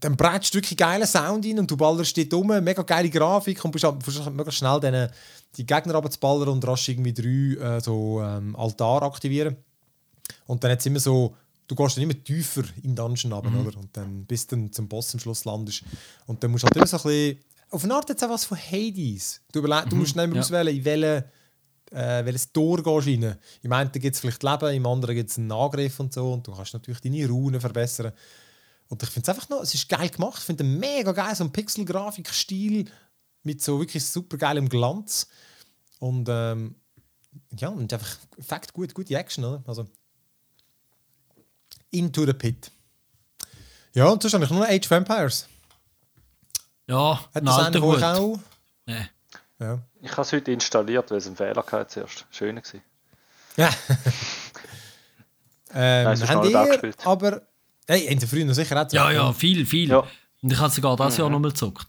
dann brätst du wirklich geilen Sound rein und du ballerst dort um, mega geile Grafik und halt, versuchst halt möglichst schnell den, die Gegner abzuballern und rasch irgendwie drei äh, so ähm, Altar aktivieren. Und dann hat immer so, du gehst dann immer tiefer in den Dungeon runter, mhm. oder? Und dann bis du zum Boss am Schluss landest. Und dann musst du halt immer so ein bisschen, auf eine Art jetzt auch was von Hades. Du, mhm. du musst nicht mehr ja. auswählen, in welche, äh, welches Tor gehst du rein. Im einen gibt es vielleicht Leben, im anderen gibt es einen Angriff und so. Und du kannst natürlich deine Runen verbessern. Und ich finde es einfach noch, es ist geil gemacht. Ich finde es mega geil, so ein Pixel-Grafik-Stil mit so wirklich super geilem Glanz. Und ähm, ja, und einfach Fakt gut, gute Action, oder? Also, Into the Pit. Ja, und sonst habe ich nur Age of Vampires. Ja, Hat das einer von auch? Nee. Ja. Ich habe es heute installiert, weil es einen Fehler hatte zuerst. Schön war. Ja. ähm, Nein, habt ihr aber... Hey, in der frühen sicher auch Ja, ja, viel, viel. Ja. Und ich habe sogar das mhm. Jahr nochmal gezockt.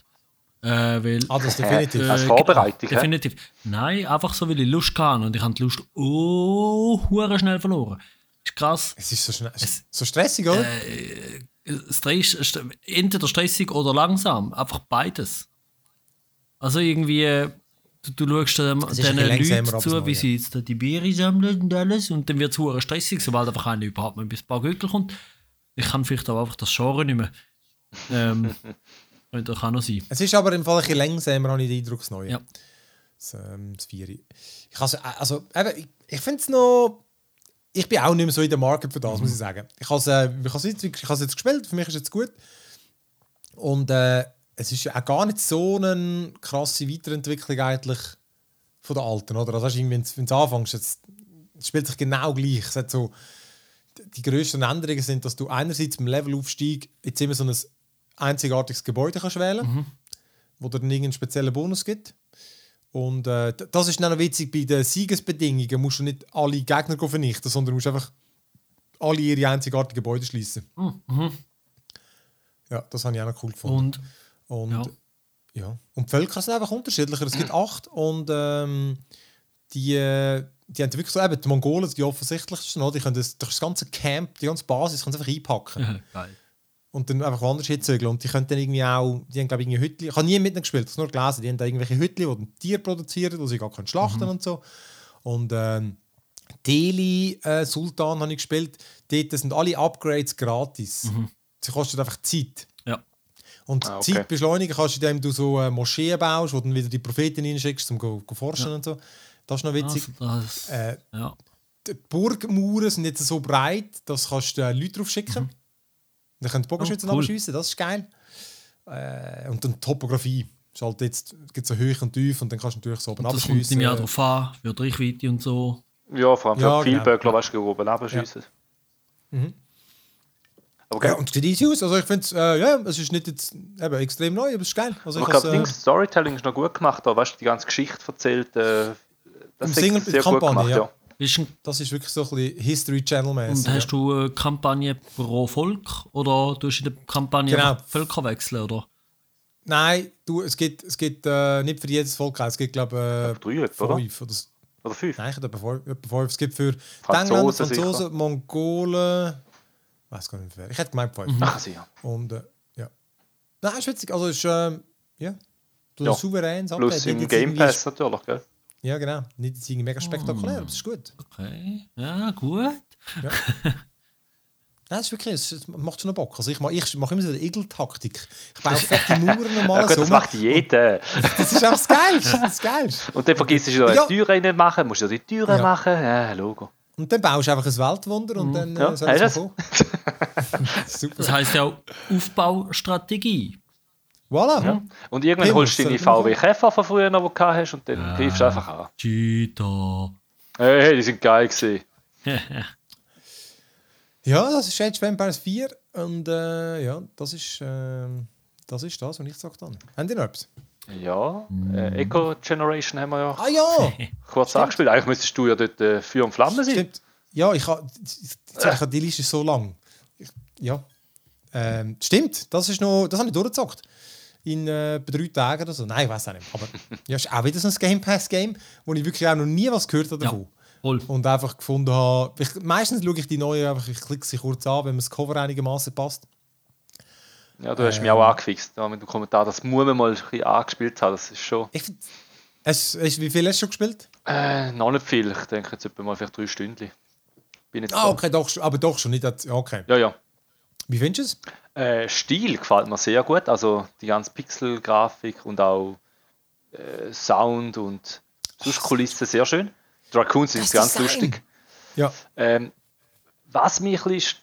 Äh, weil, ah, das definitiv. Äh, Als Vorbereitung, Definitiv. Nein, einfach so, weil ich Lust hatte und ich habe die Lust oh, schnell verloren ist krass. Es ist so, schnell, es, so stressig, oder? Äh, Stress, entweder stressig oder langsam. Einfach beides. Also irgendwie, du, du schaust ähm, den Leuten zu, wie sie jetzt die Biere sammeln und alles und dann wird es stressig, sobald einfach einer überhaupt mal bis ein paar Gürtel kommt. Ich kann vielleicht auch einfach das Genre nicht mehr. Ähm, könnte auch noch sein. Es ist aber im Fall ein bisschen langsamer, habe ich den Eindruck, das Neue. Ja. Das, ähm, das Vieri. Ich, also, also, eben, ich, ich finde es noch ich bin auch nicht mehr so in der Market für das, mhm. muss ich sagen. Ich habe es äh, jetzt, jetzt gespielt, für mich ist es jetzt gut. Und äh, es ist auch gar nicht so eine krasse Weiterentwicklung eigentlich von der alten, oder? Also wenn du anfängst, jetzt, es spielt sich genau gleich. Es hat so, die grössten Änderungen sind, dass du einerseits beim Levelaufstieg jetzt immer so ein einzigartiges Gebäude kannst wählen mhm. wo dir dann irgendeinen speziellen Bonus gibt. Und äh, das ist dann noch witzig, bei den Siegesbedingungen musst du nicht alle Gegner vernichten, sondern musst einfach alle ihre einzigartigen Gebäude schließen. Mhm. Ja, das habe ich auch noch cool gefunden. Und, und, ja. ja. und die Völker sind einfach unterschiedlicher. Es gibt acht und ähm, die, die haben wirklich so, eben, die Mongolen, die offensichtlichsten, die können das, durch das ganze Camp, die ganze Basis, können sie einfach einpacken. Geil. Und dann einfach woanders hinzügeln. Und die können dann irgendwie auch, die haben glaube ich irgendwie Hütli, ich habe nie mit ihnen gespielt, ich habe nur gelesen, die haben da irgendwelche Hütli, die dann Tiere produzieren, die sie gar können schlachten und so. Und ähm, Delhi äh, Sultan habe ich gespielt, dort sind alle Upgrades gratis. Sie kosten einfach Zeit. Ja. Und Ah, okay. Zeit beschleunigen kannst du, indem du so äh, Moscheen baust, wo du dann wieder die Propheten reinschickst, um go forschen und so. Das ist noch witzig. Also, das, Äh, ja. die Burgmauern sind jetzt so breit, dass kannst du äh, Leute drauf schicken. Dann können die Bogenschützen Oh, cool. abschiessen, das ist geil. Äh, und dann die Topografie. Ist halt jetzt gibt so hoch und tief und dann kannst du natürlich so oben Das kommt im Jahr darauf an, für die Reichweite und so. Ja, vor allem für Ja, viele genau. Böckler, weißt du, oben runterschiessen. Mhm. Aber, Ja, okay. und es sieht easy aus. Also ich finde es, äh, ja, es ist nicht jetzt eben extrem neu, aber es ist geil. Also aber ich glaube, Dings Storytelling ist noch gut gemacht, da weißt du, die ganze Geschichte erzählt. Äh, das ist sehr gut Kampagne, gemacht, ja. ja. Ist ein, das ist wirklich so ein bisschen History Channel mäßig. und hast du eine Kampagne pro Volk oder tust du in der Kampagne Genau. Völker wechseln? Oder? Nein, du, es gibt, es gibt äh, nicht für jedes Volk, es gibt glaube ich Drei äh, oder? fünf oder Oder fünf. Nein, ich etwa fünf, etwa fünf. Es gibt für Engländer. Franzosen, Mongolen, weiß gar nicht wer. Ich hätte gemeint fünf. Ach, sicher. Und äh, ja. Nein, ist witzig. Also ist ähm, ja. Du Ja. ja. souveränes Plus im Game Pass natürlich, gell? Ja, genau. Nicht jetzt irgendwie mega spektakulär, aber es ist gut. Okay, ja, gut. Nein, es ist wirklich, es macht schon noch Bock. Also ich mache ich mache immer so eine Igel-Taktik. Ich baue fette Mauern Ja, alles gut, das um. macht jeder. Das ist einfach das Geilste. Das, ist das Geilste. Und dann vergisst du noch Ja. die Türe rein machen, musst du die Türe Ja. machen. Ja, Logo. Und dann baust du einfach ein Weltwunder und dann Mhm. Ja, äh, soll es kommen. Super. Das heisst ja auch Aufbaustrategie. Voilà. Ja. Und irgendwann Hey, holst du deine VW Käfer von früher noch, die du gehabt hast, und dann greifst du einfach an. Cheetah. Hey, hey, die sind geil gewesen. Ja, das ist Age of Empires 4 und äh, ja, das ist, ähm, das ist das, was ich gesagt habe. Haben die noch etwas? Ja, äh, Eco Generation haben wir ja Ah ja! kurz angespielt. Eigentlich müsstest du ja dort äh, Feuer und Flamme sein. Stimmt. Ja, ich habe ich habe die Liste so lang. Ich, ja. Ähm, stimmt, das ist noch, das habe ich durchgezockt. In äh, drei Tagen oder so. Nein, ich weiß auch nicht. Aber ja, ist auch wieder so ein Game Pass-Game, wo ich wirklich auch noch nie was gehört habe Ja, voll. Und einfach gefunden habe. Ich, meistens schaue ich die neue einfach, ich klicke sie kurz an, wenn mir das Cover einigermaßen passt. Ja, du hast Äh. mich auch angefixt ja, mit dem Kommentar. Das muss man mal ein bisschen angespielt haben. Das ist schon Ich es, es, wie viel hast du schon gespielt? äh, noch nicht viel. Ich denke jetzt etwa mal vielleicht drei Stunden. Bin jetzt Ah, okay, doch, schon- aber doch schon nicht. Okay. Ja, ja. Wie findest du es? Äh, Stil gefällt mir sehr gut. Also die ganze Pixel-Grafik und auch äh, Sound und sonst Kulissen sehr schön. Die Raccoons sind ganz Design. lustig. Ja. Ähm, was mich ein bisschen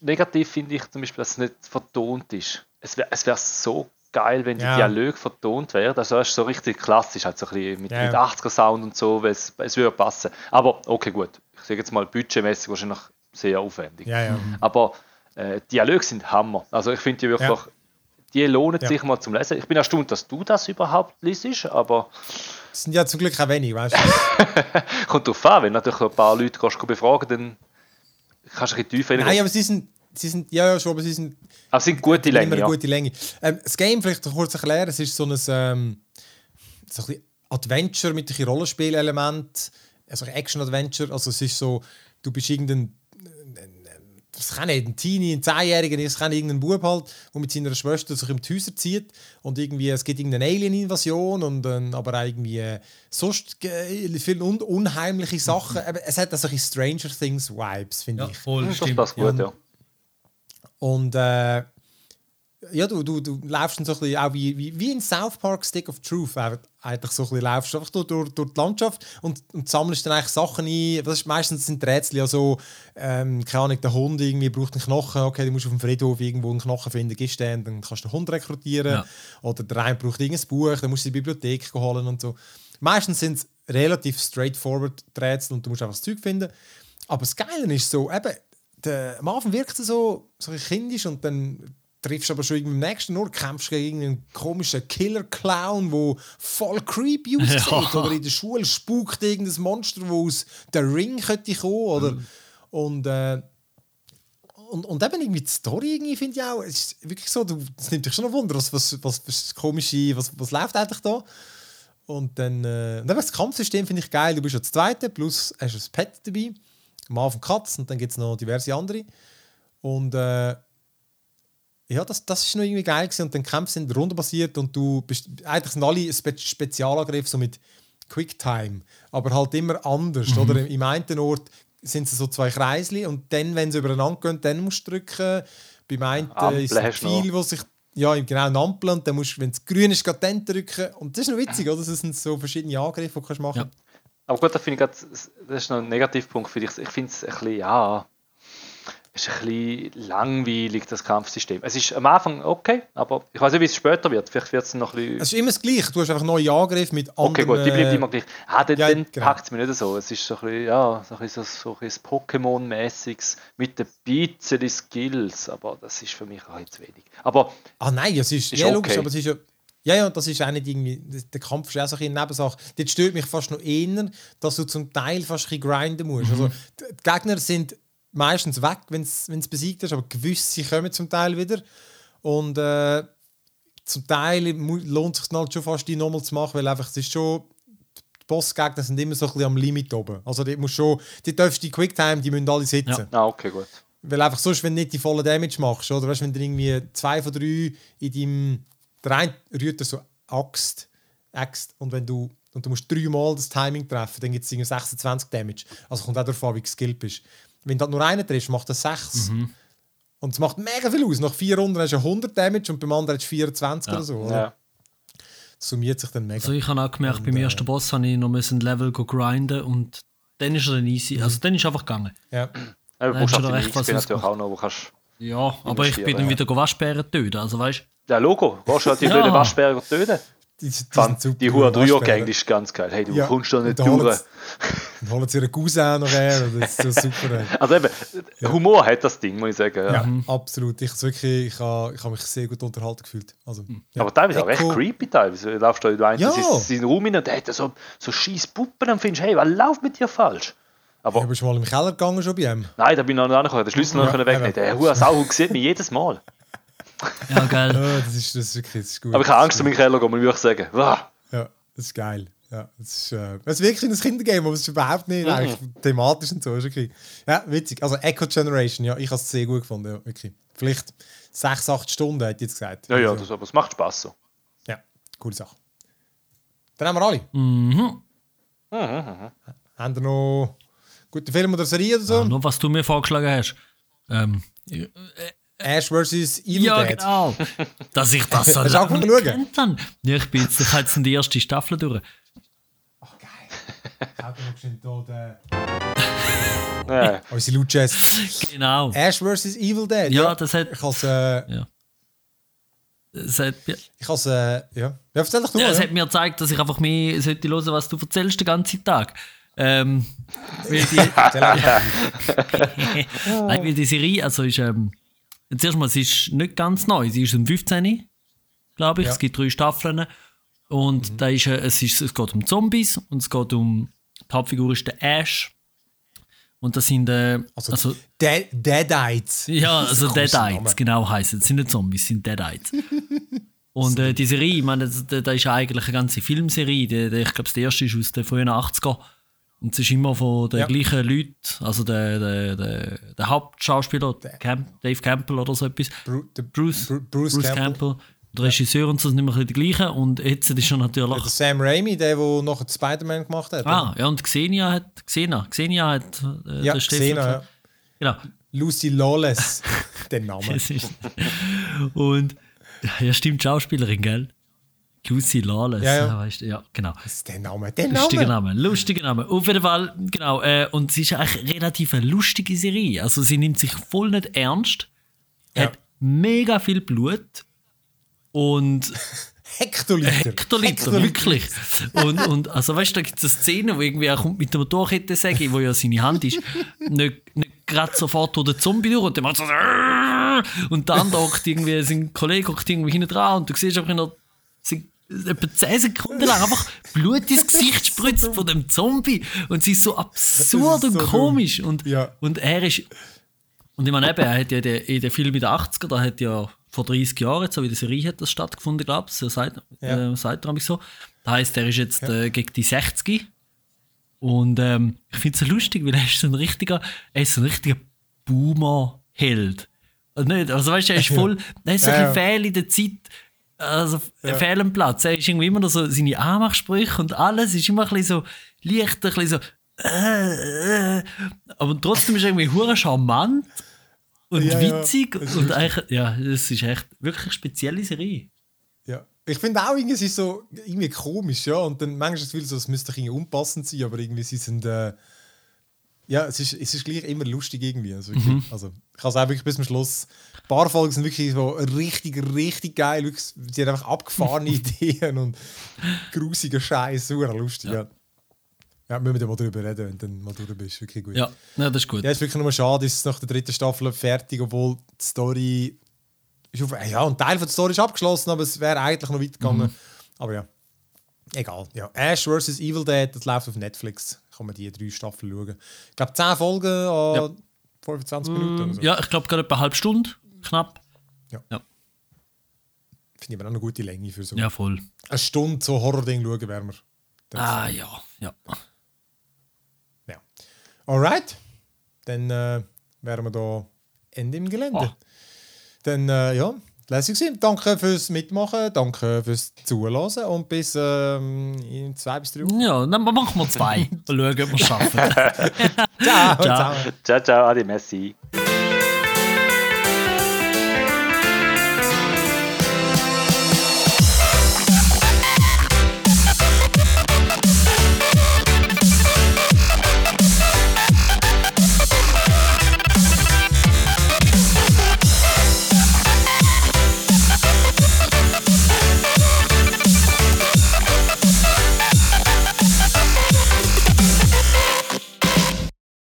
negativ finde ich zum Beispiel, dass es nicht vertont ist. Es wäre es wär so geil, wenn die Ja. Dialoge vertont wären. Also das ist so richtig klassisch, halt so ein bisschen mit, Ja, mit ja. 80er Sound und so, weil es, es würde passen. Aber okay, gut. Ich sage jetzt mal budgetmäßig wahrscheinlich sehr aufwendig. Ja, ja. Aber äh, Dialoge sind Hammer. Also ich finde die wirklich, Ja. die lohnen Ja. sich mal zum Lesen. Ich bin erstaunt, dass du das überhaupt liest, aber Es sind ja zum Glück auch wenig, weißt du? kommt drauf an, wenn natürlich ein paar Leute kannst du befragen, dann kannst du ein bisschen tiefer Nein, aber sie sind, sie sind, ja, ja, schon, aber sie sind Aber es sind gute immer Länge, eine ja. gute Länge. Ähm, das Game, vielleicht kurz erklären, es ist so ein, ähm, so ein Adventure mit ein bisschen Rollenspielelement, also Action-Adventure. Also es ist so, du bist irgendein, das kann nicht, ein Teenie, ein Zehnjähriger, es kann irgendein Bub halt, der mit seiner Schwester sich um die Häuser zieht und irgendwie, es gibt irgendeine Alien-Invasion und ähm, aber auch irgendwie äh, sonst äh, viele un unheimliche Sachen. Aber es hat also ein Stranger Things-Vibes, finde Ja, ich. voll, Das stimmt. passt gut, Ja. ja. Und äh, ja, du, du, du läufst dann so ein bisschen auch wie, wie, wie in South Park Stick of Truth. Einfach, eigentlich so ein bisschen läufst du einfach durch, durch, durch die Landschaft und, und sammelst dann eigentlich Sachen ein. Das ist, meistens sind die Rätsel ja so, ähm, keine Ahnung, der Hund irgendwie braucht einen Knochen. Okay, du musst auf dem Friedhof irgendwo einen Knochen finden, gehst den, dann kannst du den Hund rekrutieren. Ja. Oder der eine braucht irgendein Buch, dann musst du die Bibliothek holen und so. Meistens sind es relativ straightforward die Rätsel und du musst einfach das Zeug finden. Aber das Geile ist so, eben, der, am Anfang wirkt es so, so kindisch und dann triffst aber schon im nächsten Ort, kämpfst gegen einen komischen Killer-Clown, der voll creepy aussieht. Ja. Oder in der Schule spukt irgendein Monster, das aus der Ring könnte kommen. Oder, und, äh, und, und eben irgendwie die Story irgendwie finde ich auch, es ist wirklich so, du, nimmt dich schon noch Wunder, was, was, was, was komische, was, was läuft eigentlich da? Und dann, äh, und das Kampfsystem finde ich geil. Du bist ja das Zweite, plus hast du ein Pet dabei. Am Anfang Katz und dann gibt es noch diverse andere. Und äh, ja, das, das ist noch irgendwie geil gewesen. Und dann Kämpfe sind rundenbasiert und du bist, eigentlich sind alle Spe Spezialangriffe so mit Quicktime, aber halt immer anders. Mhm. Oder im einen Ort sind es so zwei Kreisli und dann, wenn sie übereinander gehen, dann musst du drücken. Beim einen Ampel ist es viel, wo sich ja, genau, eine Ampel und dann musst du, wenn es grün ist, gerade dann drücken. Und das ist noch witzig, oder? Das sind so verschiedene Angriffe, die du kannst machen Ja. Aber gut, da finde ich grad, das ist noch ein Negativpunkt für dich. Ich finde es ein bisschen, ja, ist ein bisschen langweilig, das Kampfsystem. Es ist am Anfang okay, aber ich weiß nicht, wie es später wird. Vielleicht wird es noch ein bisschen. Es ist immer das Gleiche. Du hast einfach neue Angriffe mit anderen... Okay, gut, die bleibt immer gleich. Ah, dann, ja, dann genau. packt es mir nicht so. Es ist so ein bisschen, ja, so ein, bisschen so, ein bisschen Pokémon-mäßiges mit den bisschen Skills, aber das ist für mich auch jetzt wenig. Aber Ah nein, es ist, Ist ja logisch, okay. aber es ist ja... Ja, ja, das ist auch nicht irgendwie... Der Kampf ist auch so ein eine Nebensache. Das stört mich fast noch eher, dass du zum Teil fast ein bisschen grinden musst. Also, die die Gegner sind meistens weg, wenn es besiegt ist, aber gewisse kommen zum Teil wieder. Und äh, zum Teil lohnt es sich halt schon fast, die nochmal zu machen, weil einfach es ist schon... Die Bossgegner sind immer so ein bisschen am Limit oben. Also die musst schon... Die darfst die Quicktime, die müssen alle sitzen. Ja. ah, okay, gut. Weil einfach sonst, wenn du nicht die volle Damage machst, oder weißt, wenn du irgendwie zwei von drei in deinem. Der eine rührt so Axt, Axt und wenn du. Und du musst dreimal das Timing treffen, dann gibt es 26 Damage. Also kommt auch darauf an, wie geskillt bist. Wenn du halt nur einen triffst, macht das 6. Und es macht mega viel aus. Nach vier Runden hast du 100 Damage und beim anderen hast du 24 oder so. Oder? Ja. Das summiert sich dann mega. Also ich habe auch gemerkt, beim ersten Boss habe ich noch ein Level go grinden und dann ist er dann easy. Also dann ist er einfach gegangen. ja. Ja, du brauchst da recht was natürlich auch noch, wo kannst. Ja, aber ich bin dann wieder go Waschbären töten. Also weißt Ja, Logo. Gehst du halt die Ja. Waschbären töten? Die, die, Fand super. die Waschbären. Dreier-Gang ist ganz geil. Hey, du Ja, kommst da und nicht durch. sie- Dann holen sie ihren Cousin noch her. Das ist so super. Also eben, Humor hat das Ding, muss ich sagen. Ja. Ja, absolut. Ich, wirklich, ich habe ich hab mich sehr gut unterhalten gefühlt. Also, ja. Aber teilweise auch echt creepy. Teilweise Du laufst da in einen Ja. ja. seinen Raum rein und der hat so, so scheiß Puppen und findest, hey, was läuft mit dir falsch? Aber Ich bin schon mal im Keller gegangen schon bei ihm. nein, da bin ich noch nicht angekommen. Den Schlüssel noch Ja, können wegnehmen. Der Hure Sau sieht mich jedes Mal. Ja, geil. Ja, das, ist, das ist wirklich das ist gut. Aber ich habe Angst um meinen Keller, gehen, muss ich sagen. Wow. Ja, das ist geil. Ja, das, ist, äh, das ist wirklich ein Kindergame, aber es ist überhaupt nicht Mhm. eigentlich thematisch und so. Ist okay. Ja, witzig. Also Echo Generation, ja, ich habe es sehr gut gefunden. Ja, wirklich. Vielleicht 6, 8 Stunden, hätte ich jetzt gesagt. Ja, ja, Also, das, aber es macht Spaß so. ja, coole Sache. Dann haben wir alle. Mhm. Haben wir noch gute Filme oder Serie oder so? Ja, nur was du mir vorgeschlagen hast. Ähm, Ash vs. Evil ja, Dead. genau. Dass ich das so angefangen zu schauen? Ja, ich bin jetzt, ich habe jetzt die erste Staffel durch. Ach, geil. Ich habe noch schnell hier Ja. unsere Luchess. Genau. Ash vs. Evil Dead. Ja, das hat, Ich has, äh, das hat, mir- ich has, äh, ja. Ja, erzähl doch du ja, mal. es Ja. hat mir gezeigt, dass ich einfach mehr sollte hören, was du erzählst den ganzen Tag. Ähm, weil die. Nein, weil die Serie, also ist, ähm, zuerst mal, sie ist nicht ganz neu, sie ist um 15, glaube ich, Ja. es gibt drei Staffeln und da ist, äh, es, ist, es geht um Zombies und es geht um, die Hauptfigur ist der Ash und das sind, äh, Also, also, Dead, Deadites. ja, Das also Deadites, genau heißen. Es sind nicht Zombies, es sind Deadites. Und äh, die Serie, ich meine, das, das ist eigentlich eine ganze Filmserie. Die, die, ich glaube, der erste ist aus den frühen 80er. Und es ist immer von den Ja. gleichen Leuten, also der, der, der, der Hauptschauspieler, Camp, Dave Campbell oder so etwas. Bru der Bruce, Bru Bruce, Campbell. Der Regisseur und so sind immer ein bisschen die gleichen. Und jetzt ist er natürlich. Der Sam Raimi, der, der nachher Spider-Man gemacht hat. Ah, ja, und Xenia hat. Xenia, Xenia hat. Äh, ja, den Xena, ja. Genau. Lucy Lawless, der Name. Es ist, und ja, stimmt, Schauspielerin, gell? Lucy Lawless, Ja, ja, ja. weißt du, ja, genau. Das ist der Name. Der Lustiger Name. Name, lustiger Name. Auf jeden Fall, genau. Äh, und sie ist eigentlich relativ eine lustige Serie. Also sie nimmt sich voll nicht ernst, Ja. hat mega viel Blut und Hektoliter. Hektoliter, wirklich. Und, und also weißt du, da gibt es eine Szene, wo irgendwie er kommt mit der Motorkettensäge, wo ja seine Hand ist, nicht, nicht gerade sofort durch den Zombie durch und der macht so und dann hockt irgendwie, sein Kollege hockt irgendwie hinten dran und du siehst einfach in der sie- etwa 10 Sekunden lang einfach Blut ins Gesicht spritzt von dem Zombie und sie ist so absurd ist und so komisch und, Ja. und er ist und ich meine eben, er hat ja den, in den Film in den 80er, da hat ja vor 30 Jahren, so wie die Serie hat das stattgefunden, glaube ich, so sagt, Ja. äh, sagt er nämlich so, Das heisst, er ist jetzt äh, gegen die 60. Und ähm, ich finde es so lustig, weil er ist so ein richtiger, er ist so ein richtiger Boomer-Held. Also, nicht, also weißt du, er ist voll, er ist so ein Ja, ja. fehl in der Zeit, also ja. fehl am Platz. Er ist irgendwie immer noch so, seine Anmachsprüche und alles ist immer ein bisschen so leicht, ein bisschen so, äh, äh. aber trotzdem ist er irgendwie hure charmant und Ja, ja. witzig ist und eigentlich, ja, es ist echt wirklich eine spezielle Serie. Ja. Ich finde auch, irgendwie, ist so irgendwie komisch, ja. Und dann manchmal ist es so, es müsste irgendwie unpassend sein, aber irgendwie sie sind. Äh, ja, es ist, es ist gleich immer lustig irgendwie. Also, wirklich, also ich kann es auch wirklich bis zum Schluss. Ein paar Folgen sind wirklich so richtig, richtig geil. Wirklich, sie haben einfach abgefahrene Ideen und grusiger Scheiß, super lustig. Ja. Ja, müssen wir mal drüber reden, wenn du dann mal drüber bist. Wirklich gut. Ja, ja das ist gut. Ja, es ist wirklich nur schade, ist nach der dritten Staffel fertig, obwohl die Story. Ist auf, ja, ein Teil von der Story ist abgeschlossen, aber es wäre eigentlich noch weit gegangen. Aber ja, egal. Ja. Ash vs. Evil Dead, das läuft auf Netflix. Kann man die drei Staffeln schauen. Ich glaube, 10 Folgen an Ja. 25 Minuten so. Ja, ich glaube gerade etwa eine halbe Stunde, knapp. Finde ich aber auch eine gute Länge für so Ja, voll. eine Stunde so Horror-Ding schauen, wären wir. Das- Ah, ja, ja. Ja. Alright. Dann äh, wären wir da Ende im Gelände. Ah. Dann, äh, ja, lässig gewesen. Danke fürs Mitmachen, danke fürs Zuhören und bis ähm, in zwei bis drei Wochen. Ja, dann machen wir zwei. Mal schauen, ob wir es schaffen. Ciao. Ciao. Ciao. Ciao, ciao, adi, merci.